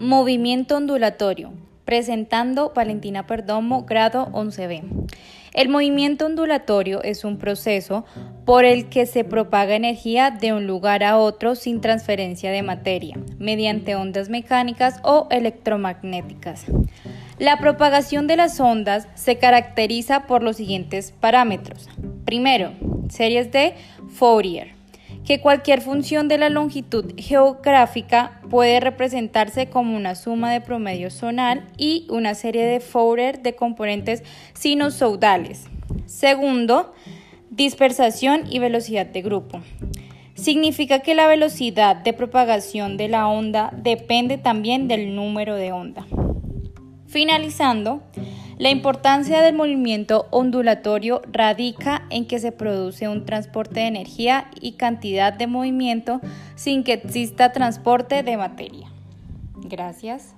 Movimiento ondulatorio. Presentando Valentina Perdomo, grado 11B. El movimiento ondulatorio es un proceso por el que se propaga energía de un lugar a otro sin transferencia de materia, mediante ondas mecánicas o electromagnéticas. La propagación de las ondas se caracteriza por los siguientes parámetros. Primero, series de Fourier que cualquier función de la longitud geográfica puede representarse como una suma de promedio zonal y una serie de Fourier de componentes sinusoidales. Segundo, dispersación y velocidad de grupo. Significa que la velocidad de propagación de la onda depende también del número de onda. Finalizando, la importancia del movimiento ondulatorio radica en que se produce un transporte de energía y cantidad de movimiento sin que exista transporte de materia. Gracias.